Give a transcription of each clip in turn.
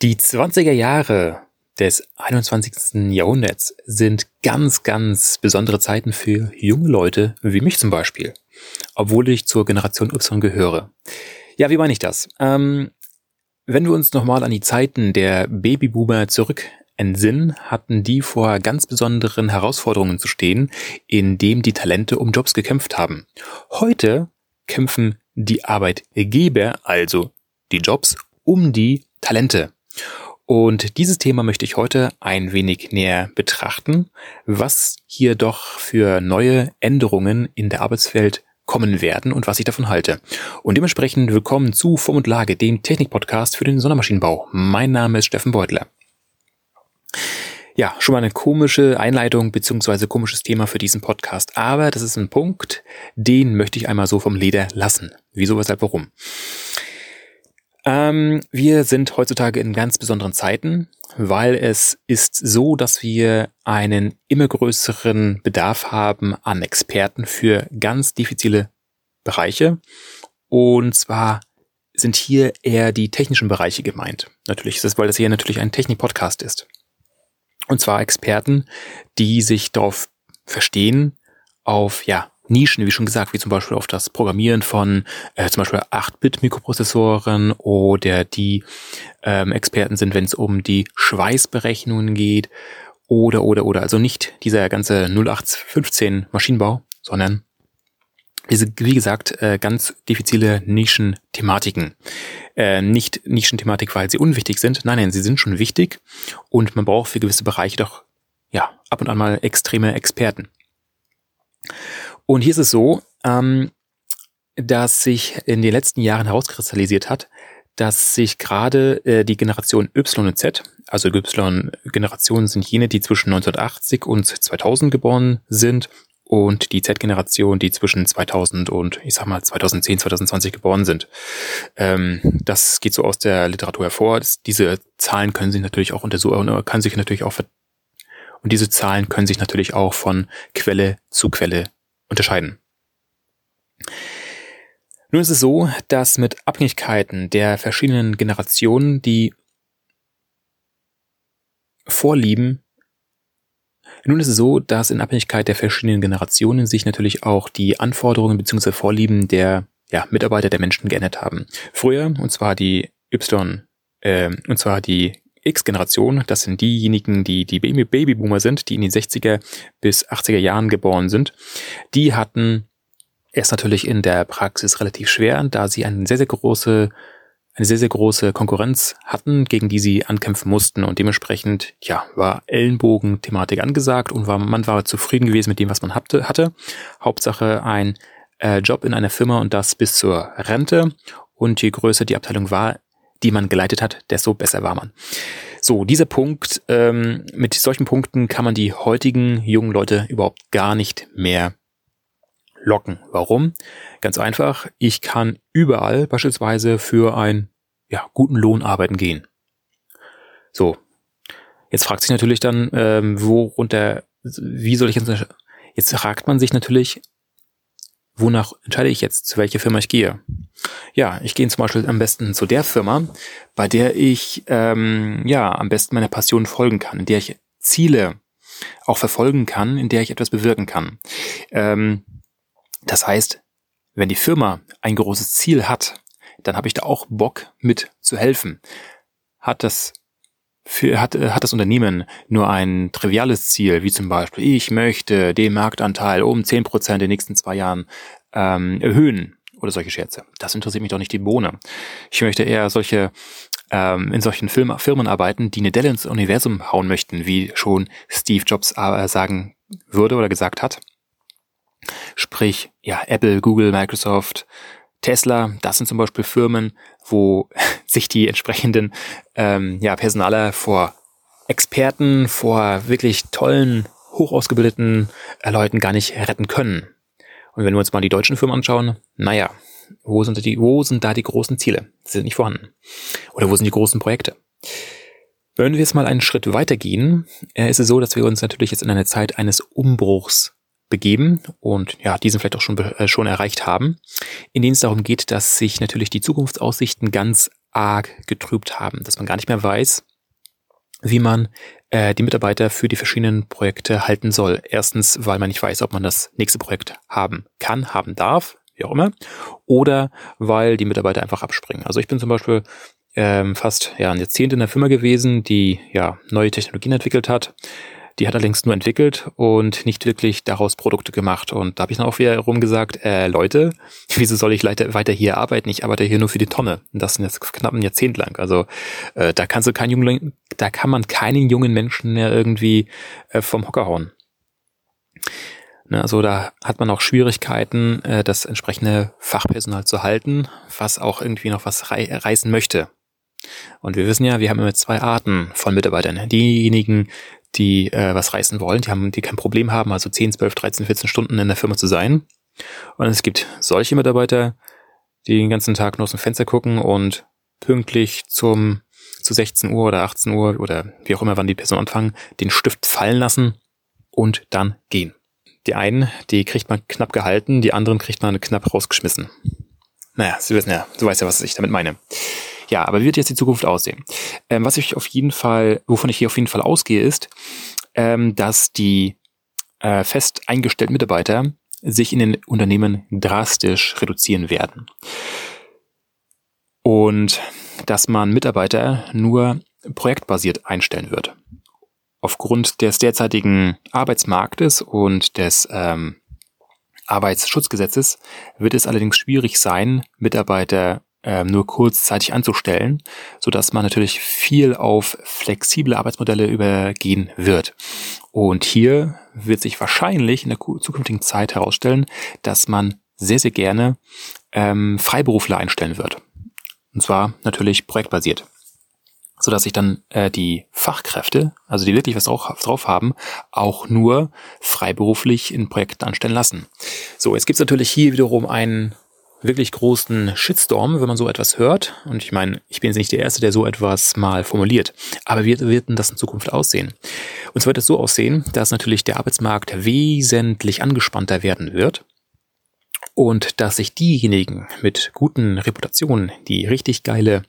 Die 20er Jahre des 21. Jahrhunderts sind ganz, ganz besondere Zeiten für junge Leute, wie mich zum Beispiel, obwohl ich zur Generation Y gehöre. Ja, wie meine ich das? Ähm, wenn wir uns nochmal an die Zeiten der Babyboomer zurück entsinnen, hatten die vor ganz besonderen Herausforderungen zu stehen, indem die Talente um Jobs gekämpft haben. Heute kämpfen die Arbeitgeber, also die Jobs, um die Talente. Und dieses Thema möchte ich heute ein wenig näher betrachten, was hier doch für neue Änderungen in der Arbeitswelt kommen werden und was ich davon halte. Und dementsprechend willkommen zu Form und Lage, dem Technikpodcast für den Sondermaschinenbau. Mein Name ist Steffen Beutler. Ja, schon mal eine komische Einleitung beziehungsweise komisches Thema für diesen Podcast, aber das ist ein Punkt, den möchte ich einmal so vom Leder lassen. Wieso, weshalb, warum? Ähm, wir sind heutzutage in ganz besonderen Zeiten, weil es ist so, dass wir einen immer größeren Bedarf haben an Experten für ganz diffizile Bereiche. Und zwar sind hier eher die technischen Bereiche gemeint. Natürlich ist es, weil das hier natürlich ein Technik-Podcast ist. Und zwar Experten, die sich darauf verstehen, auf ja Nischen, wie schon gesagt, wie zum Beispiel auf das Programmieren von äh, zum Beispiel 8-Bit-Mikroprozessoren oder die ähm, Experten sind, wenn es um die Schweißberechnungen geht oder, oder, oder. Also nicht dieser ganze 0815 Maschinenbau, sondern diese, wie gesagt, äh, ganz diffizile Nischenthematiken. Äh, nicht Nischenthematik, weil sie unwichtig sind. Nein, nein, sie sind schon wichtig und man braucht für gewisse Bereiche doch, ja, ab und an mal extreme Experten. Und hier ist es so, ähm, dass sich in den letzten Jahren herauskristallisiert hat, dass sich gerade äh, die Generation Y und Z, also Y-Generationen sind jene, die zwischen 1980 und 2000 geboren sind und die Z-Generation, die zwischen 2000 und ich sag mal 2010, 2020 geboren sind. Ähm, das geht so aus der Literatur hervor. Das, diese Zahlen können sich natürlich auch untersuchen, kann sich natürlich auch und diese Zahlen können sich natürlich auch von Quelle zu Quelle unterscheiden. Nun ist es so, dass mit Abhängigkeiten der verschiedenen Generationen die Vorlieben nun ist es so, dass in Abhängigkeit der verschiedenen Generationen sich natürlich auch die Anforderungen bzw. Vorlieben der ja, Mitarbeiter der Menschen geändert haben. Früher, und zwar die Y, äh, und zwar die X-Generation, das sind diejenigen, die die Babyboomer sind, die in den 60er bis 80er Jahren geboren sind, die hatten es natürlich in der Praxis relativ schwer, da sie eine sehr, sehr große, eine sehr, sehr große Konkurrenz hatten, gegen die sie ankämpfen mussten und dementsprechend, ja, war Ellenbogen-Thematik angesagt und war, man war zufrieden gewesen mit dem, was man hatte. hatte. Hauptsache ein äh, Job in einer Firma und das bis zur Rente und je größer die Abteilung war, die man geleitet hat, desto besser war man. So, dieser Punkt, ähm, mit solchen Punkten kann man die heutigen jungen Leute überhaupt gar nicht mehr locken. Warum? Ganz einfach, ich kann überall beispielsweise für einen ja, guten Lohn arbeiten gehen. So, jetzt fragt sich natürlich dann, ähm, worunter, wie soll ich jetzt, jetzt fragt man sich natürlich, wonach entscheide ich jetzt, zu welcher Firma ich gehe? Ja, ich gehe zum Beispiel am besten zu der Firma, bei der ich ähm, ja am besten meiner Passion folgen kann, in der ich Ziele auch verfolgen kann, in der ich etwas bewirken kann. Ähm, das heißt, wenn die Firma ein großes Ziel hat, dann habe ich da auch Bock mit zu helfen. Hat das für, hat, hat das Unternehmen nur ein triviales Ziel, wie zum Beispiel, ich möchte den Marktanteil um zehn Prozent in den nächsten zwei Jahren ähm, erhöhen oder solche Scherze. Das interessiert mich doch nicht die Bohne. Ich möchte eher solche ähm, in solchen Film, Firmen arbeiten, die eine Delle ins Universum hauen möchten, wie schon Steve Jobs äh, sagen würde oder gesagt hat. Sprich, ja, Apple, Google, Microsoft, Tesla, das sind zum Beispiel Firmen, wo sich die entsprechenden ähm, ja, Personaler vor Experten, vor wirklich tollen, hochausgebildeten äh, Leuten gar nicht retten können. Und wenn wir uns mal die deutschen Firmen anschauen, naja, wo sind, die, wo sind da die großen Ziele? Sie sind nicht vorhanden. Oder wo sind die großen Projekte? Wenn wir jetzt mal einen Schritt weitergehen, äh, ist es so, dass wir uns natürlich jetzt in eine Zeit eines Umbruchs begeben und ja, diesen vielleicht auch schon, äh, schon erreicht haben, in denen es darum geht, dass sich natürlich die Zukunftsaussichten ganz arg getrübt haben, dass man gar nicht mehr weiß, wie man äh, die Mitarbeiter für die verschiedenen Projekte halten soll. Erstens, weil man nicht weiß, ob man das nächste Projekt haben kann, haben darf, wie auch immer, oder weil die Mitarbeiter einfach abspringen. Also ich bin zum Beispiel ähm, fast ja, ein Jahrzehnt in der Firma gewesen, die ja neue Technologien entwickelt hat. Die hat allerdings nur entwickelt und nicht wirklich daraus Produkte gemacht. Und da habe ich dann auch wieder rumgesagt, äh, Leute, wieso soll ich weiter hier arbeiten? Ich arbeite hier nur für die Tonne. Und das jetzt knapp ein Jahrzehnt lang. Also äh, da kannst du keinen jungen, da kann man keinen jungen Menschen mehr irgendwie äh, vom Hocker hauen. Ne, also da hat man auch Schwierigkeiten, äh, das entsprechende Fachpersonal zu halten, was auch irgendwie noch was rei reißen möchte. Und wir wissen ja, wir haben immer zwei Arten von Mitarbeitern. Diejenigen, die äh, was reißen wollen, die haben, die kein Problem haben, also 10, 12, 13, 14 Stunden in der Firma zu sein. Und es gibt solche Mitarbeiter, die den ganzen Tag nur aus dem Fenster gucken und pünktlich zum zu 16 Uhr oder 18 Uhr oder wie auch immer, wann die Person anfangen, den Stift fallen lassen und dann gehen. Die einen, die kriegt man knapp gehalten, die anderen kriegt man knapp rausgeschmissen. Naja, Sie wissen ja, du weißt ja, was ich damit meine. Ja, aber wie wird jetzt die Zukunft aussehen? Ähm, was ich auf jeden Fall, wovon ich hier auf jeden Fall ausgehe, ist, ähm, dass die äh, fest eingestellten Mitarbeiter sich in den Unternehmen drastisch reduzieren werden. Und dass man Mitarbeiter nur projektbasiert einstellen wird. Aufgrund des derzeitigen Arbeitsmarktes und des ähm, Arbeitsschutzgesetzes wird es allerdings schwierig sein, Mitarbeiter ähm, nur kurzzeitig anzustellen, so dass man natürlich viel auf flexible Arbeitsmodelle übergehen wird. Und hier wird sich wahrscheinlich in der zukünftigen Zeit herausstellen, dass man sehr, sehr gerne ähm, Freiberufler einstellen wird. Und zwar natürlich projektbasiert so dass sich dann äh, die Fachkräfte, also die wirklich was drauf, haben, auch nur freiberuflich in Projekten anstellen lassen. So, jetzt gibt's natürlich hier wiederum einen wirklich großen Shitstorm, wenn man so etwas hört. Und ich meine, ich bin jetzt nicht der Erste, der so etwas mal formuliert. Aber wie wird denn das in Zukunft aussehen? Und zwar wird es so aussehen, dass natürlich der Arbeitsmarkt wesentlich angespannter werden wird. Und dass sich diejenigen mit guten Reputationen, die richtig geile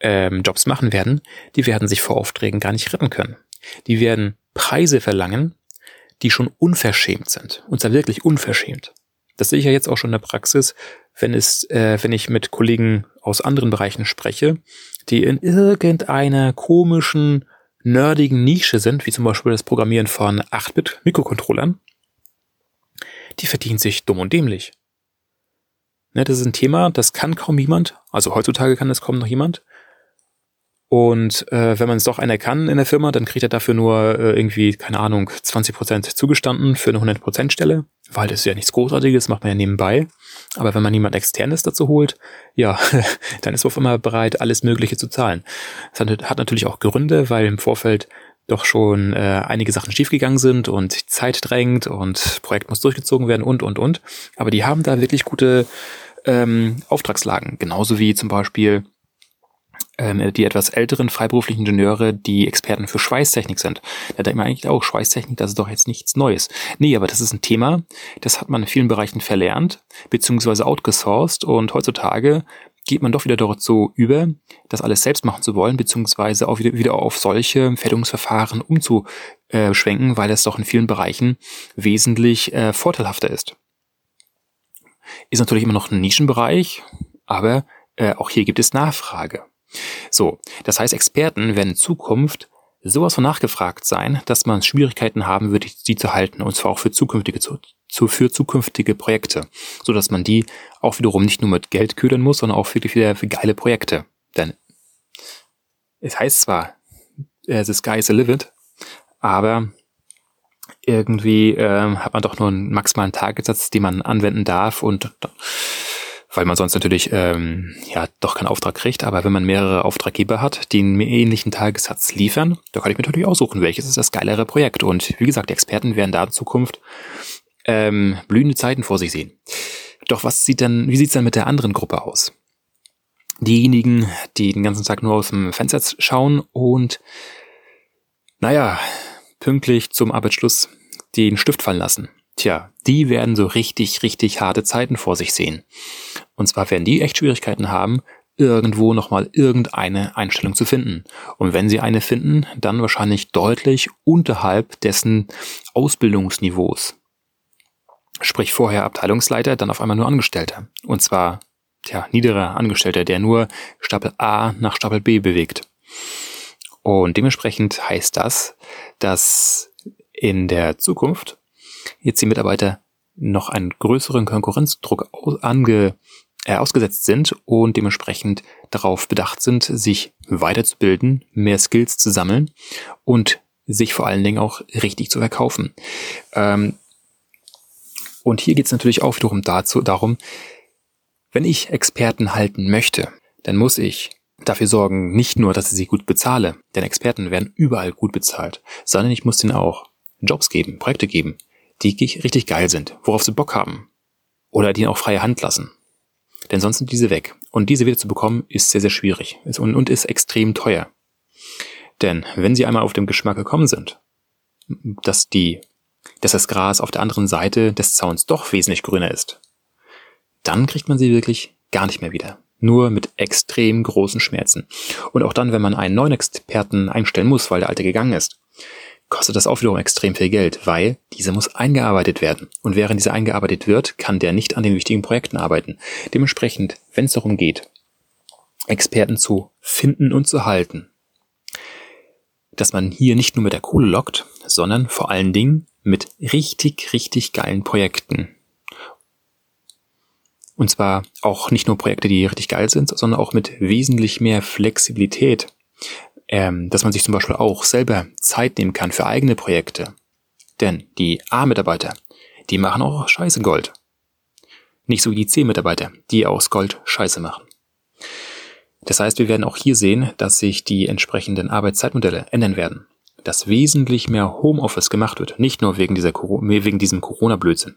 ähm, Jobs machen werden, die werden sich vor Aufträgen gar nicht retten können. Die werden Preise verlangen, die schon unverschämt sind. Und zwar wirklich unverschämt. Das sehe ich ja jetzt auch schon in der Praxis, wenn es, äh, wenn ich mit Kollegen aus anderen Bereichen spreche, die in irgendeiner komischen, nerdigen Nische sind, wie zum Beispiel das Programmieren von 8-Bit-Mikrocontrollern, die verdienen sich dumm und dämlich. Ne, das ist ein Thema, das kann kaum jemand, also heutzutage kann das kaum noch jemand. Und äh, wenn man es doch einer kann in der Firma, dann kriegt er dafür nur äh, irgendwie, keine Ahnung, 20 Prozent zugestanden für eine 100% Stelle, weil das ist ja nichts Großartiges, macht man ja nebenbei. Aber wenn man jemand externes dazu holt, ja, dann ist man auf einmal bereit, alles Mögliche zu zahlen. Das hat natürlich auch Gründe, weil im Vorfeld doch schon äh, einige Sachen schiefgegangen sind und Zeit drängt und Projekt muss durchgezogen werden und, und, und. Aber die haben da wirklich gute ähm, Auftragslagen. Genauso wie zum Beispiel die etwas älteren freiberuflichen Ingenieure, die Experten für Schweißtechnik sind. Da denkt man eigentlich auch, Schweißtechnik, das ist doch jetzt nichts Neues. Nee, aber das ist ein Thema, das hat man in vielen Bereichen verlernt, beziehungsweise outgesourced und heutzutage geht man doch wieder dazu über, das alles selbst machen zu wollen, beziehungsweise auch wieder, wieder auf solche Fertigungsverfahren umzuschwenken, weil es doch in vielen Bereichen wesentlich äh, vorteilhafter ist. Ist natürlich immer noch ein Nischenbereich, aber äh, auch hier gibt es Nachfrage. So, das heißt, Experten werden in Zukunft sowas von nachgefragt sein, dass man Schwierigkeiten haben wird, sie zu halten, und zwar auch für zukünftige, zu, für zukünftige Projekte, so dass man die auch wiederum nicht nur mit Geld ködern muss, sondern auch wirklich wieder für geile Projekte. Denn es heißt zwar, äh, the sky is the limit, aber irgendwie äh, hat man doch nur einen maximalen Tagessatz, den man anwenden darf und weil man sonst natürlich ähm, ja doch keinen Auftrag kriegt. Aber wenn man mehrere Auftraggeber hat, die einen ähnlichen Tagessatz liefern, da kann ich mir natürlich aussuchen, welches ist das geilere Projekt. Und wie gesagt, die Experten werden da in Zukunft ähm, blühende Zeiten vor sich sehen. Doch was sieht dann, wie sieht's dann mit der anderen Gruppe aus? Diejenigen, die den ganzen Tag nur aus dem Fenster schauen und naja, pünktlich zum Arbeitsschluss den Stift fallen lassen. Tja, die werden so richtig, richtig harte Zeiten vor sich sehen. Und zwar werden die echt Schwierigkeiten haben, irgendwo nochmal irgendeine Einstellung zu finden. Und wenn Sie eine finden, dann wahrscheinlich deutlich unterhalb dessen Ausbildungsniveaus. Sprich vorher Abteilungsleiter, dann auf einmal nur Angestellter. Und zwar, tja, niederer Angestellter, der nur Stapel A nach Stapel B bewegt. Und dementsprechend heißt das, dass in der Zukunft jetzt die Mitarbeiter noch einen größeren Konkurrenzdruck ange, äh, ausgesetzt sind und dementsprechend darauf bedacht sind, sich weiterzubilden, mehr Skills zu sammeln und sich vor allen Dingen auch richtig zu verkaufen. Ähm, und hier geht es natürlich auch wiederum dazu, darum, wenn ich Experten halten möchte, dann muss ich dafür sorgen, nicht nur, dass ich sie gut bezahle, denn Experten werden überall gut bezahlt, sondern ich muss ihnen auch Jobs geben, Projekte geben, die richtig geil sind, worauf sie Bock haben. Oder die ihnen auch freie Hand lassen. Denn sonst sind diese weg. Und diese wieder zu bekommen, ist sehr, sehr schwierig und, und ist extrem teuer. Denn wenn sie einmal auf dem Geschmack gekommen sind, dass die, dass das Gras auf der anderen Seite des Zauns doch wesentlich grüner ist, dann kriegt man sie wirklich gar nicht mehr wieder. Nur mit extrem großen Schmerzen. Und auch dann, wenn man einen neuen Experten einstellen muss, weil der alte gegangen ist, kostet das auch wiederum extrem viel Geld, weil dieser muss eingearbeitet werden. Und während dieser eingearbeitet wird, kann der nicht an den wichtigen Projekten arbeiten. Dementsprechend, wenn es darum geht, Experten zu finden und zu halten, dass man hier nicht nur mit der Kohle lockt, sondern vor allen Dingen mit richtig, richtig geilen Projekten. Und zwar auch nicht nur Projekte, die richtig geil sind, sondern auch mit wesentlich mehr Flexibilität ähm, dass man sich zum Beispiel auch selber Zeit nehmen kann für eigene Projekte. Denn die A-Mitarbeiter, die machen auch scheiße Gold. Nicht so wie die C-Mitarbeiter, die aus Gold scheiße machen. Das heißt, wir werden auch hier sehen, dass sich die entsprechenden Arbeitszeitmodelle ändern werden. Dass wesentlich mehr Homeoffice gemacht wird. Nicht nur wegen, dieser, wegen diesem Corona-Blödsinn.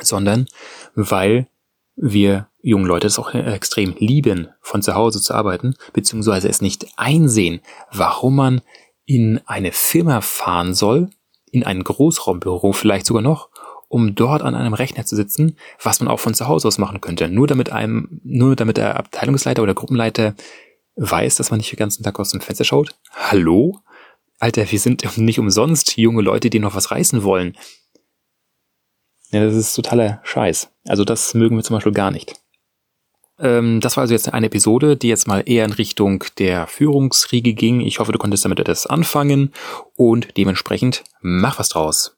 Sondern weil wir jungen Leute es auch extrem lieben, von zu Hause zu arbeiten, beziehungsweise es nicht einsehen, warum man in eine Firma fahren soll, in ein Großraumbüro vielleicht sogar noch, um dort an einem Rechner zu sitzen, was man auch von zu Hause aus machen könnte. Nur damit einem, nur damit der Abteilungsleiter oder Gruppenleiter weiß, dass man nicht den ganzen Tag aus dem Fenster schaut. Hallo? Alter, wir sind nicht umsonst junge Leute, die noch was reißen wollen. Ja, das ist totaler Scheiß. Also das mögen wir zum Beispiel gar nicht. Ähm, das war also jetzt eine Episode, die jetzt mal eher in Richtung der Führungsriege ging. Ich hoffe, du konntest damit etwas anfangen und dementsprechend mach was draus.